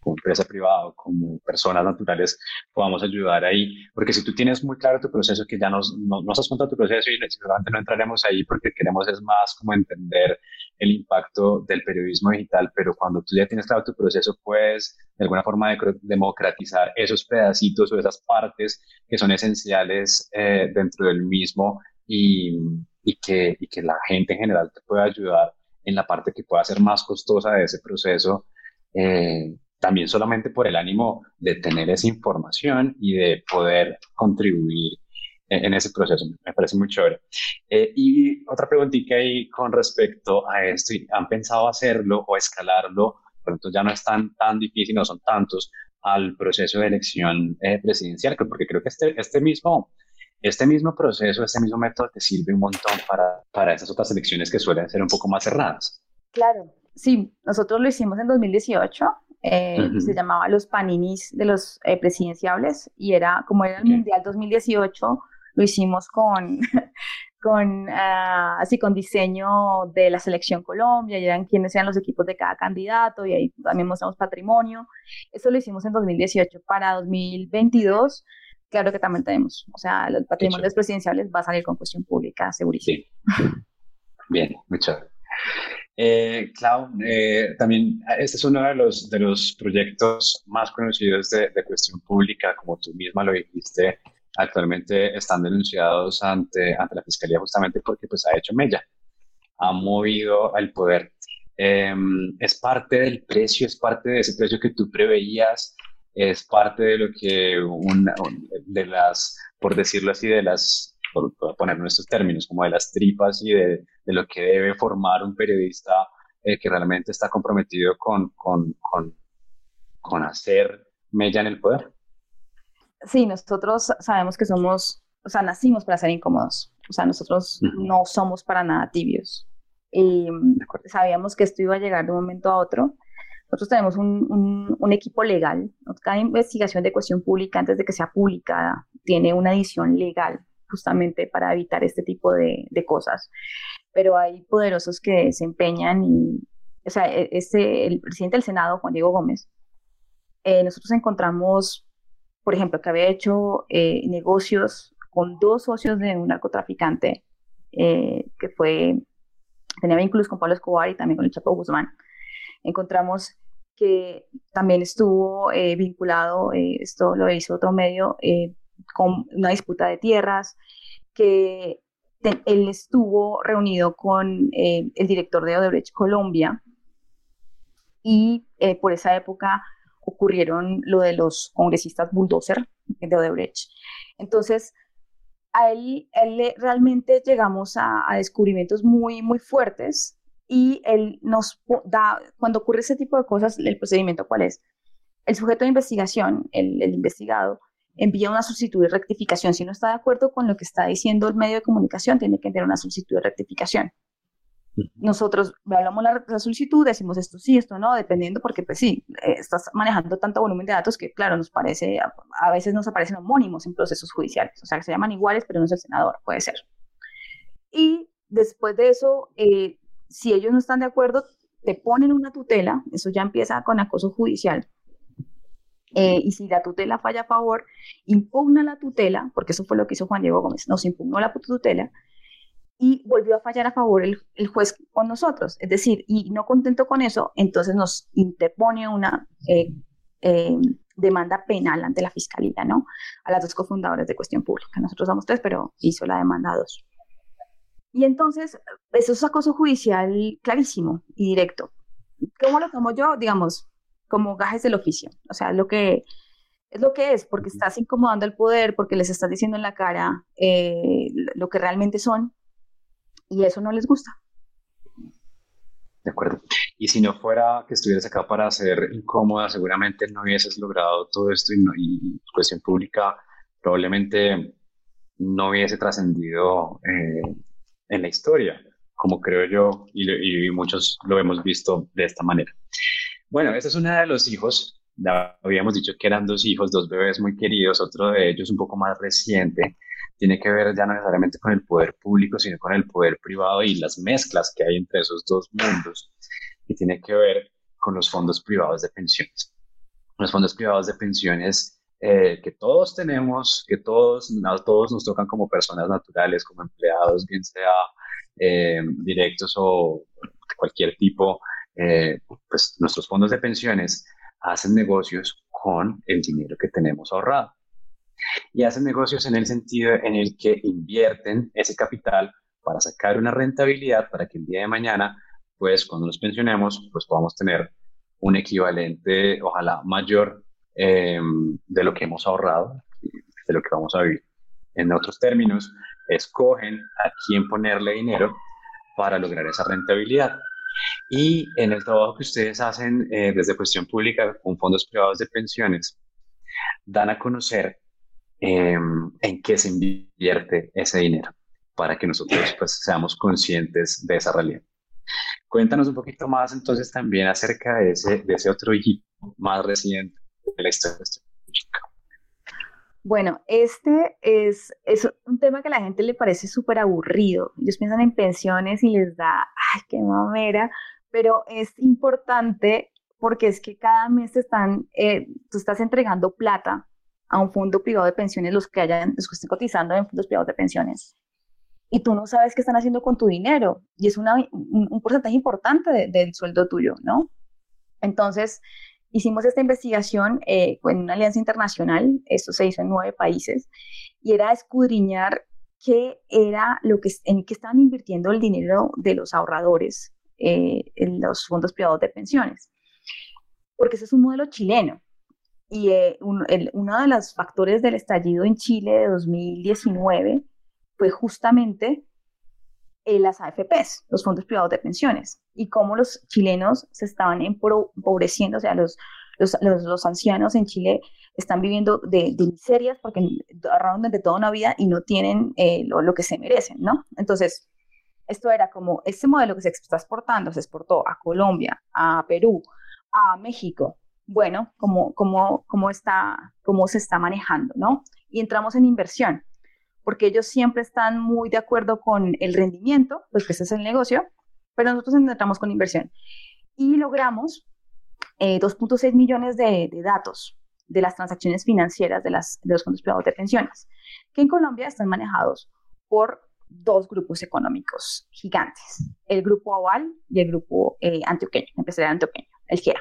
como empresa privada, como personas naturales, podamos ayudar ahí. Porque si tú tienes muy claro tu proceso, que ya nos, nos, nos has contado tu proceso y seguramente no entraremos ahí porque queremos es más como entender el impacto del periodismo digital, pero cuando tú ya tienes claro tu proceso, puedes de alguna forma de democratizar esos pedacitos o esas partes que son esenciales eh, dentro del mismo y, y, que, y que la gente en general te pueda ayudar en la parte que pueda ser más costosa de ese proceso. Eh, también solamente por el ánimo de tener esa información y de poder contribuir en, ese proceso. Me parece muy chévere. Eh, y otra preguntita ahí con respecto a esto, ¿han pensado hacerlo o escalarlo pronto ya no es tan, tan difícil, no son tantos al proceso de elección eh, presidencial, porque creo que este, este, mismo, este mismo proceso, este mismo método te sirve un montón para, para esas otras elecciones que suelen ser un poco más cerradas. Claro, sí, nosotros lo hicimos en 2018, eh, se llamaba los paninis de los eh, presidenciables y era como era el Mundial 2018, lo hicimos con, con, ah, así con diseño de la selección Colombia, y eran quiénes eran los equipos de cada candidato, y ahí también mostramos patrimonio. Eso lo hicimos en 2018. Para 2022, claro que también tenemos, o sea, los patrimonios presidenciales va a salir con cuestión pública, segurísimo. Bien, muchas gracias. Eh, Clau, eh, también este es uno de los, de los proyectos más conocidos de, de cuestión pública, como tú misma lo dijiste, actualmente están denunciados ante, ante la Fiscalía justamente porque pues ha hecho mella, ha movido al poder. Em, es parte del precio, es parte de ese precio que tú preveías, es parte de lo que una, de las, por decirlo así, de las, por, poner nuestros términos, como de las tripas y de, de lo que debe formar un periodista eh, que realmente está comprometido con, con, con, con hacer mella en el poder sí, nosotros sabemos que somos, o sea, nacimos para ser incómodos. O sea, nosotros no somos para nada tibios. Y sabíamos que esto iba a llegar de un momento a otro. Nosotros tenemos un, un, equipo legal. Cada investigación de cuestión pública, antes de que sea publicada, tiene una edición legal justamente para evitar este tipo de, de cosas. Pero hay poderosos que se empeñan y, o sea, este, el presidente del Senado, Juan Diego Gómez, eh, nosotros encontramos por ejemplo, que había hecho eh, negocios con dos socios de un narcotraficante eh, que fue, tenía vínculos con Pablo Escobar y también con el Chapo Guzmán. Encontramos que también estuvo eh, vinculado, esto lo hizo otro medio, con una disputa de tierras, que él estuvo reunido con el director de Odebrecht Colombia y por esa época ocurrieron lo de los congresistas bulldozer de Odebrecht. Entonces, a él, él realmente llegamos a, descubrimientos muy, muy fuertes y él nos da, cuando ocurre ese tipo de cosas, el procedimiento cuál es? El sujeto de investigación, el investigado, envía una solicitud de rectificación. Si no está de acuerdo con lo que está diciendo el medio de comunicación, tiene que enviar una solicitud de rectificación. Nosotros hablamos la, la, solicitud, decimos esto sí, esto no, dependiendo, porque pues sí, eh, estás manejando tanto volumen de datos que, claro, nos parece, a, veces nos aparecen homónimos en procesos judiciales, o sea, que se llaman iguales, pero no es el senador, puede ser. Y después de eso, eh, si ellos no están de acuerdo, te ponen una tutela, eso ya empieza con acoso judicial. Eh, y si la tutela falla a favor, impugna la tutela, porque eso fue lo que hizo Juan Diego Gómez, nos impugnó la tutela, y volvió a fallar a favor el, el, juez con nosotros. Es decir, y no contento con eso, entonces nos interpone una eh, eh, demanda penal ante la fiscalía, ¿no? A las dos cofundadoras de cuestión pública. Nosotros somos tres, pero hizo la demanda a dos. Y entonces, eso es acoso judicial clarísimo y directo. ¿Cómo lo tomo yo? Digamos, como gajes del oficio. O sea, lo que es lo que es, porque estás incomodando al poder, porque les estás diciendo en la cara eh, lo que realmente son, y eso no les gusta. De acuerdo. Y si no fuera que estuvieras acá para ser incómoda, seguramente no hubieses logrado todo esto y, no, y cuestión pública probablemente no hubiese trascendido eh, en la historia, como creo yo, y, y, muchos lo hemos visto de esta manera. Bueno, este es uno de los hijos, ya habíamos dicho que eran dos hijos, dos bebés muy queridos, otro de ellos un poco más reciente, tiene que ver ya no necesariamente con el poder público, sino con el poder privado y las mezclas que hay entre esos dos mundos, y tiene que ver con los fondos privados de pensiones. Los fondos privados de pensiones eh, que todos tenemos, que todos, todos nos tocan como personas naturales, como empleados, bien sea eh, directos o cualquier tipo, eh, pues nuestros fondos de pensiones hacen negocios con el dinero que tenemos ahorrado y hacen negocios en el sentido en el que invierten ese capital para sacar una rentabilidad para que el día de mañana, pues cuando nos pensionemos, pues podamos tener un equivalente, ojalá mayor, em, de lo que hemos ahorrado, de lo que vamos a vivir. En otros términos, escogen a quién ponerle dinero para lograr esa rentabilidad. Y en el trabajo que ustedes hacen eh, desde cuestión pública con fondos privados de pensiones, dan a conocer em, en qué se invierte ese dinero para que nosotros pues, seamos conscientes de esa realidad. Cuéntanos un poquito más entonces también acerca de ese, de ese otro hito más reciente de la historia bueno, este es, es un tema que a la gente le parece súper aburrido. Ellos piensan en pensiones y les da, ay, qué mamera, pero es importante porque es que cada mes están, eh, tú estás entregando plata a un fondo privado de pensiones, los que hayan, los que estén cotizando en fondos privados de pensiones, y tú no sabes qué están haciendo con tu dinero, y es una, un, porcentaje importante del sueldo tuyo, ¿no? Entonces, hicimos esta investigación eh, en una alianza internacional, esto se hizo en nueve países, y era escudriñar qué era lo que, en qué estaban invirtiendo el dinero de los ahorradores eh, en los fondos privados de pensiones. Porque ese es un modelo chileno. Y eh, uno de los factores del estallido en Chile de 2019 fue justamente las AFPs, los fondos privados de pensiones, y cómo los chilenos se estaban empobreciendo, o sea, los, los, los, ancianos en Chile están viviendo de, miserias porque ahorraron desde toda una vida y no tienen lo, lo, que se merecen, ¿no? Entonces, esto era como, este modelo que se está exportando, se exportó a Colombia, a Perú, a México. Bueno, ¿cómo, cómo, cómo, está, cómo se está manejando, no? Y entramos en inversión, porque ellos siempre están muy de acuerdo con el rendimiento, pues que ese es el negocio, pero nosotros entramos con inversión. Y logramos 2.6 eh, millones de, datos de las transacciones financieras de, las, de los fondos privados de pensiones, que en Colombia están manejados por dos grupos económicos gigantes, el grupo Aval y el grupo eh, antioqueño, empresarial antioqueño, el GEA.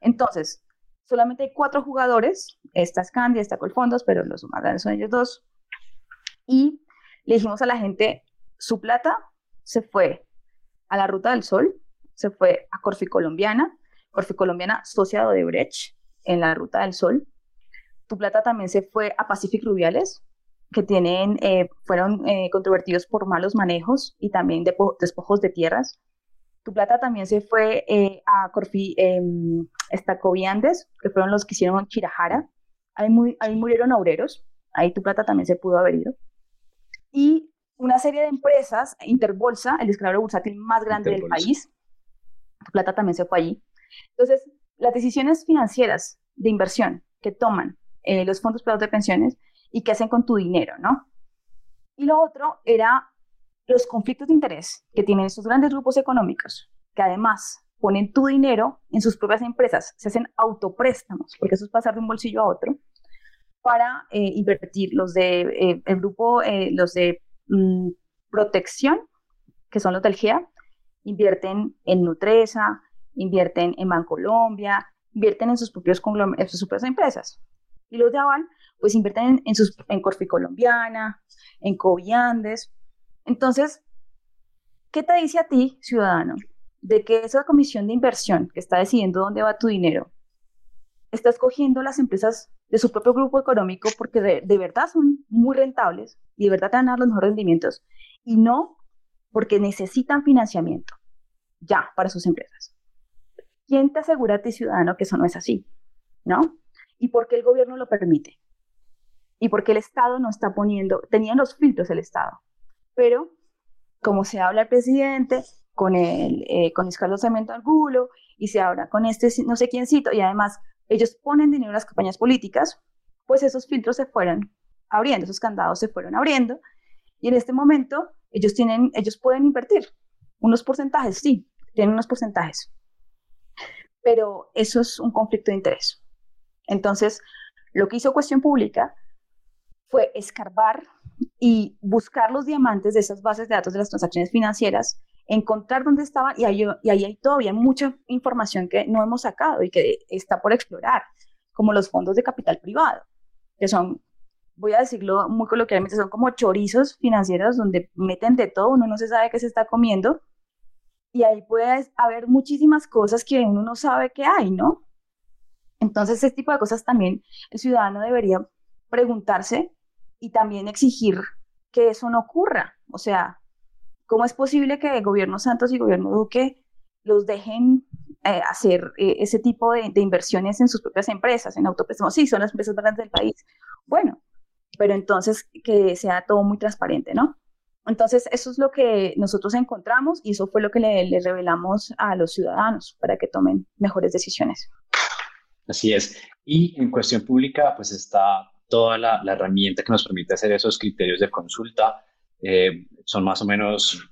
Entonces, solamente hay cuatro jugadores, esta es Candy, esta Colfondos, pero los más grandes son ellos dos, y le dijimos a la gente, su plata se fue a la Ruta del Sol, se fue a Corfi Colombiana, Corfi Colombiana socia de Brecht en la Ruta del Sol, tu plata también se fue a Pacific Rubiales, que tienen, eh, fueron eh, controvertidos por malos manejos y también de despojos de tierras. Tu plata también se fue eh, a Corfi, em, Estacoviandes, que fueron los que hicieron Chirajara. Ahí, muy, ahí murieron obreros, ahí tu plata también se pudo haber ido. Y una serie de empresas, Interbolsa, el esclavo bursátil más grande del país, plata también se fue allí. Entonces, las decisiones financieras de inversión que toman los fondos privados de pensiones y qué hacen con tu dinero, ¿no? Y lo otro era los conflictos de interés que tienen estos grandes grupos económicos, que además ponen tu dinero en sus propias empresas, se hacen autopréstamos, porque eso es pasar de un bolsillo a otro, para eh, invertir los de eh, el grupo, eh, los de mm, protección, que son los del GEA, invierten en Nutresa, invierten en Bancolombia, invierten en sus, propios en sus propias empresas. Y los de Aval pues invierten en, sus, en Corfi Colombiana, en Coviandes. Entonces, ¿qué te dice a ti, ciudadano, de que esa comisión de inversión que está decidiendo dónde va tu dinero, está escogiendo las empresas de su propio grupo económico porque de, verdad son muy rentables y de verdad te van a dar los mejores rendimientos y no porque necesitan financiamiento ya para sus empresas. ¿Quién te asegura a ti, ciudadano, que eso no es así? ¿No? ¿Y por qué el gobierno lo permite? y porque el Estado no está poniendo, tenían los filtros el Estado, pero como se habla el presidente con el eh, con Carlos Sarmiento Angulo y se habla con este no sé quiéncito y además ellos ponen dinero en las campañas políticas, pues esos filtros se fueron abriendo, esos candados se fueron abriendo y en este momento ellos tienen, ellos pueden invertir unos porcentajes, sí, tienen unos porcentajes, pero eso es un conflicto de interés. Entonces, lo que hizo Cuestión Pública fue escarbar y buscar los diamantes de esas bases de datos de las transacciones financieras, encontrar dónde estaban y ahí, y ahí hay todavía mucha información que no hemos sacado y que está por explorar, como los fondos de capital privado, que son, voy a decirlo muy coloquialmente, son como chorizos financieros donde meten de todo, uno no se sabe qué se está comiendo y ahí puede haber muchísimas cosas que uno no sabe que hay, ¿no? Entonces, este tipo de cosas también el ciudadano debería preguntarse y también exigir que eso no ocurra. O sea, ¿cómo es posible que gobierno Santos y gobierno Duque los dejen eh, hacer eh, ese tipo de, inversiones en sus propias empresas, en autopréstamos. Sí, son las empresas grandes del país. Bueno, pero entonces que sea todo muy transparente, ¿no? Entonces, eso es lo que nosotros encontramos y eso fue lo que le, revelamos a los ciudadanos para que tomen mejores decisiones. Así es. Y en cuestión pública, pues está toda la, herramienta que nos permite hacer esos criterios de consulta. Eh, son más o menos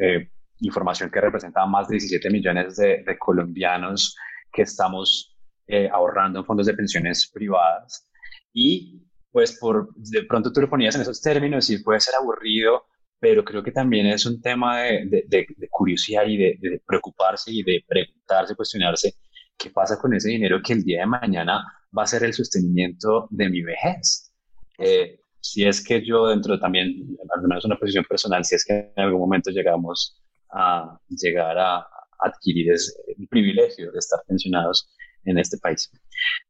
eh, información que representa más de 17 millones de, colombianos que estamos eh, ahorrando en fondos de pensiones privadas. Y pues por de pronto tú lo ponías en esos términos y puede ser aburrido, pero creo que también es un tema de, de, curiosidad y de, preocuparse y de preguntarse, cuestionarse qué pasa con ese dinero que el día de mañana va a ser el sostenimiento de mi vejez. Eh, si es que yo dentro también, al menos una posición personal, si es que en algún momento llegamos a llegar a adquirir el privilegio de estar pensionados en este país.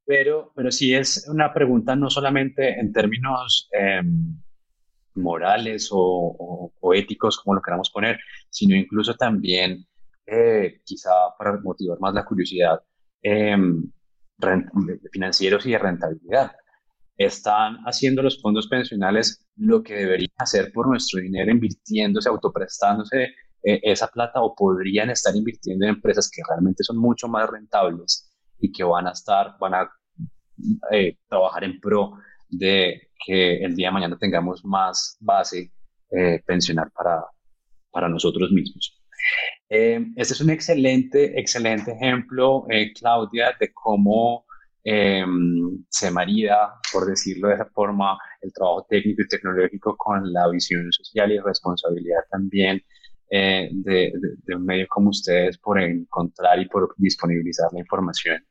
Pero, pero sí es una pregunta no solamente en términos em, morales o, éticos, como lo queramos poner, sino incluso también, eh, quizá para motivar más la curiosidad, em, financieros y de rentabilidad. Están haciendo los fondos pensionales lo que deberían hacer por nuestro dinero, invirtiéndose, autoprestándose eh, esa plata o podrían estar invirtiendo en empresas que realmente son mucho más rentables y que van a estar, van a eh, trabajar en pro de que el día de mañana tengamos más base eh, pensional para, para nosotros mismos. Eh, este es un excelente, excelente ejemplo, eh, Claudia, de cómo se marida, por decirlo de esa forma, el trabajo técnico y tecnológico con la visión social y responsabilidad también de, de, un medio como ustedes por encontrar y por disponibilizar la información.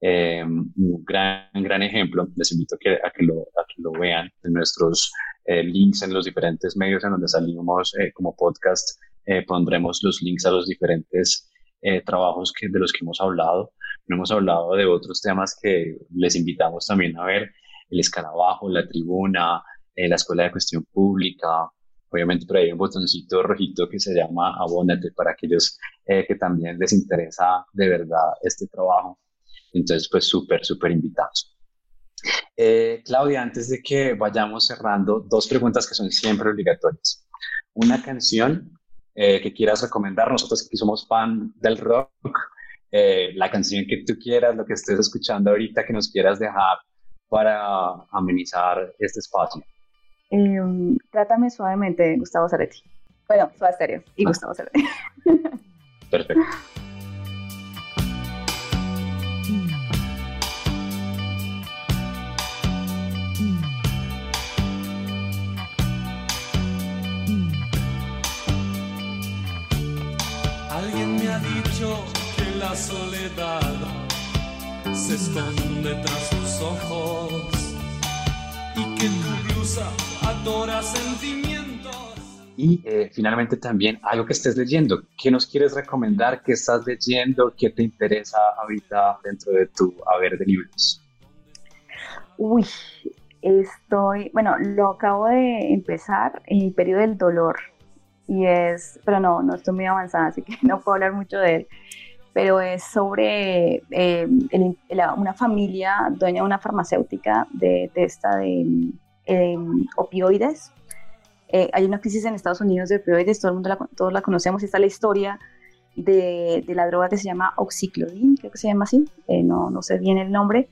Eh, un gran, gran ejemplo, les invito que, a que, lo, a que lo vean en nuestros eh, links en los diferentes medios en donde salimos eh, como podcast. pondremos los links a los diferentes trabajos que, de los que hemos hablado. No hemos hablado de otros temas que les invitamos también a ver, el escarabajo, la tribuna, la escuela de cuestión pública, obviamente por ahí hay un botoncito rojito que se llama abónate para aquellos que también les interesa de verdad este trabajo. Entonces, pues súper, súper invitados. Eh, Claudia, antes de que vayamos cerrando, dos preguntas que son siempre obligatorias. Una canción eh, que quieras recomendar, nosotros que somos fan del rock, eh, la canción que tú quieras, lo que estés escuchando ahorita, que nos quieras dejar para amenizar este espacio. Em, trátame suavemente, Gustavo Zaretti. Bueno, Suave Stereo y ah. Gustavo Zaretti. Perfecto. La soledad se esconde tras sus ojos y que tu blusa adora sentimientos. Y eh, finalmente también algo que estés leyendo. ¿Qué nos quieres recomendar? ¿Qué estás leyendo? ¿Qué te interesa ahorita dentro de tu haber de libros? Uy, estoy, bueno, lo acabo de empezar en el periodo del dolor y es, pero no, no estoy muy avanzada, así que no puedo hablar mucho de él, pero es sobre eh, una familia dueña de una farmacéutica de, de de em, opioides. Eh, hay una crisis en Estados Unidos de opioides, todo el mundo la, todos la conocemos, está la historia de, la droga que se llama oxiclodin, creo que se llama así, eh, no, no sé bien el nombre,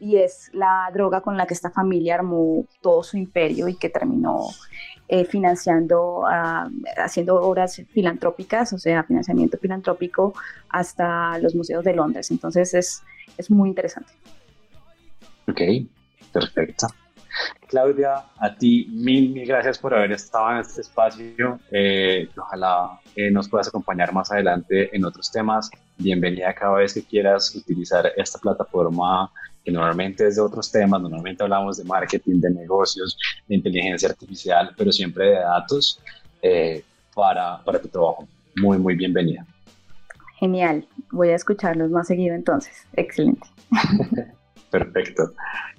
y es la droga con la que esta familia armó todo su imperio y que terminó eh, financiando, haciendo obras filantrópicas, o sea, financiamiento filantrópico hasta los museos de Londres. Entonces es, es muy interesante. Ok, perfecto. Claudia, a ti mil, mil gracias por haber estado en este espacio. Eh, ojalá eh, nos puedas acompañar más adelante en otros temas. Bienvenida cada vez que quieras utilizar esta plataforma que normalmente es de otros temas, normalmente hablamos de marketing, de negocios, de inteligencia artificial, pero siempre de datos eh, para, para tu trabajo. Muy, muy bienvenida. Genial, voy a escucharlos más seguido entonces. Excelente. Perfecto.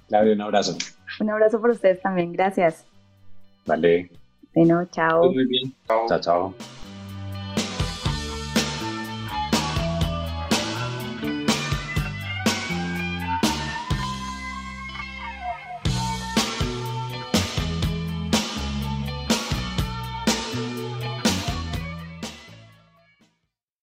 Claudia, un abrazo. Un abrazo por ustedes también, gracias. Vale. Bueno, chao. Muy bien. Chao, chao.